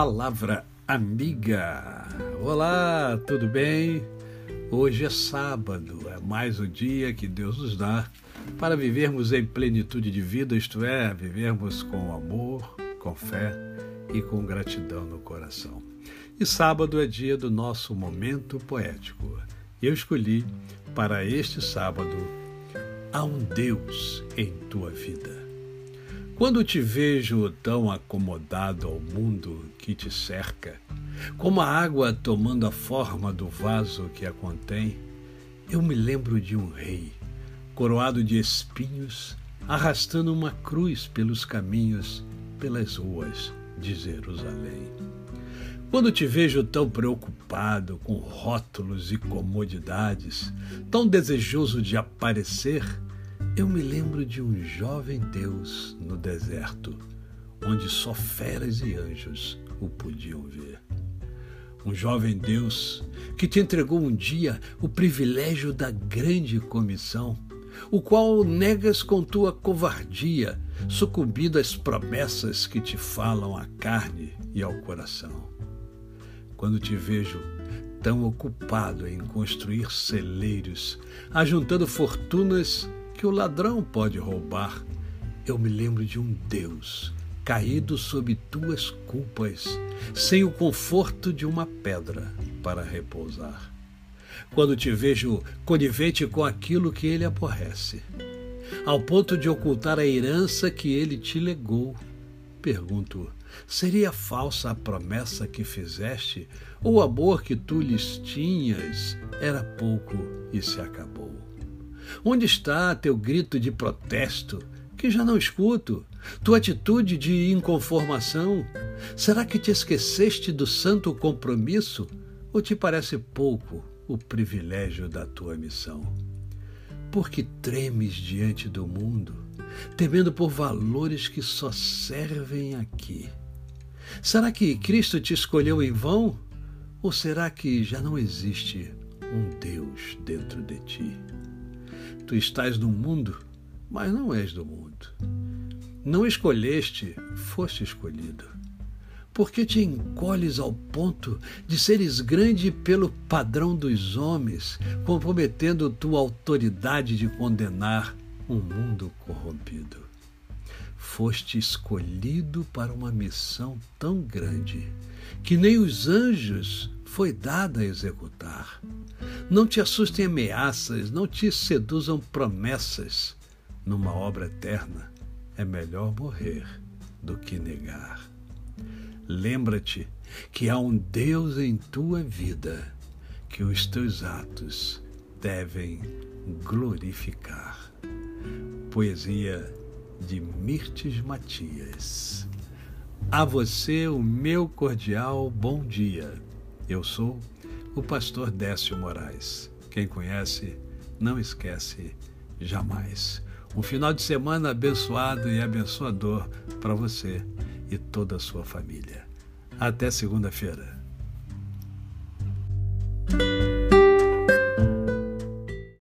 Palavra Amiga. Olá, tudo bem? Hoje é sábado, é mais um dia que Deus nos dá para vivermos em plenitude de vida, isto é, vivermos com amor, com fé e com gratidão no coração. E sábado é dia do nosso momento poético. Eu escolhi para este sábado Há um Deus em tua vida. Quando te vejo tão acomodado ao mundo que te cerca, como a água tomando a forma do vaso que a contém, eu me lembro de um rei, coroado de espinhos, arrastando uma cruz pelos caminhos, pelas ruas de Jerusalém. Quando te vejo tão preocupado com rótulos e comodidades, tão desejoso de aparecer, eu me lembro de um jovem Deus no deserto, onde só feras e anjos o podiam ver. Um jovem Deus que te entregou um dia o privilégio da grande comissão, o qual negas com tua covardia, sucumbindo às promessas que te falam à carne e ao coração. Quando te vejo tão ocupado em construir celeiros, ajuntando fortunas que o ladrão pode roubar, eu me lembro de um Deus caído sob tuas culpas, sem o conforto de uma pedra para repousar. Quando te vejo conivente com aquilo que ele aborrece, ao ponto de ocultar a herança que ele te legou, pergunto: seria falsa a promessa que fizeste, ou o amor que tu lhes tinhas era pouco e se acabou? Onde está teu grito de protesto, que já não escuto? Tua atitude de inconformação? Será que te esqueceste do santo compromisso? Ou te parece pouco o privilégio da tua missão? Por que tremes diante do mundo, temendo por valores que só servem aqui? Será que Cristo te escolheu em vão? Ou será que já não existe um Deus dentro de ti? Tu estás no mundo, mas não és do mundo. Não escolheste, foste escolhido. Porque te encolhes ao ponto de seres grande pelo padrão dos homens, comprometendo tua autoridade de condenar um mundo corrompido. Foste escolhido para uma missão tão grande que nem os anjos foi dada a executar. Não te assustem ameaças, não te seduzam promessas. Numa obra eterna, é melhor morrer do que negar. Lembra-te que há um Deus em tua vida que os teus atos devem glorificar. Poesia de Mirtes Matias. A você o meu cordial bom dia. Eu sou o pastor Décio Moraes. Quem conhece, não esquece jamais. Um final de semana abençoado e abençoador para você e toda a sua família. Até segunda-feira.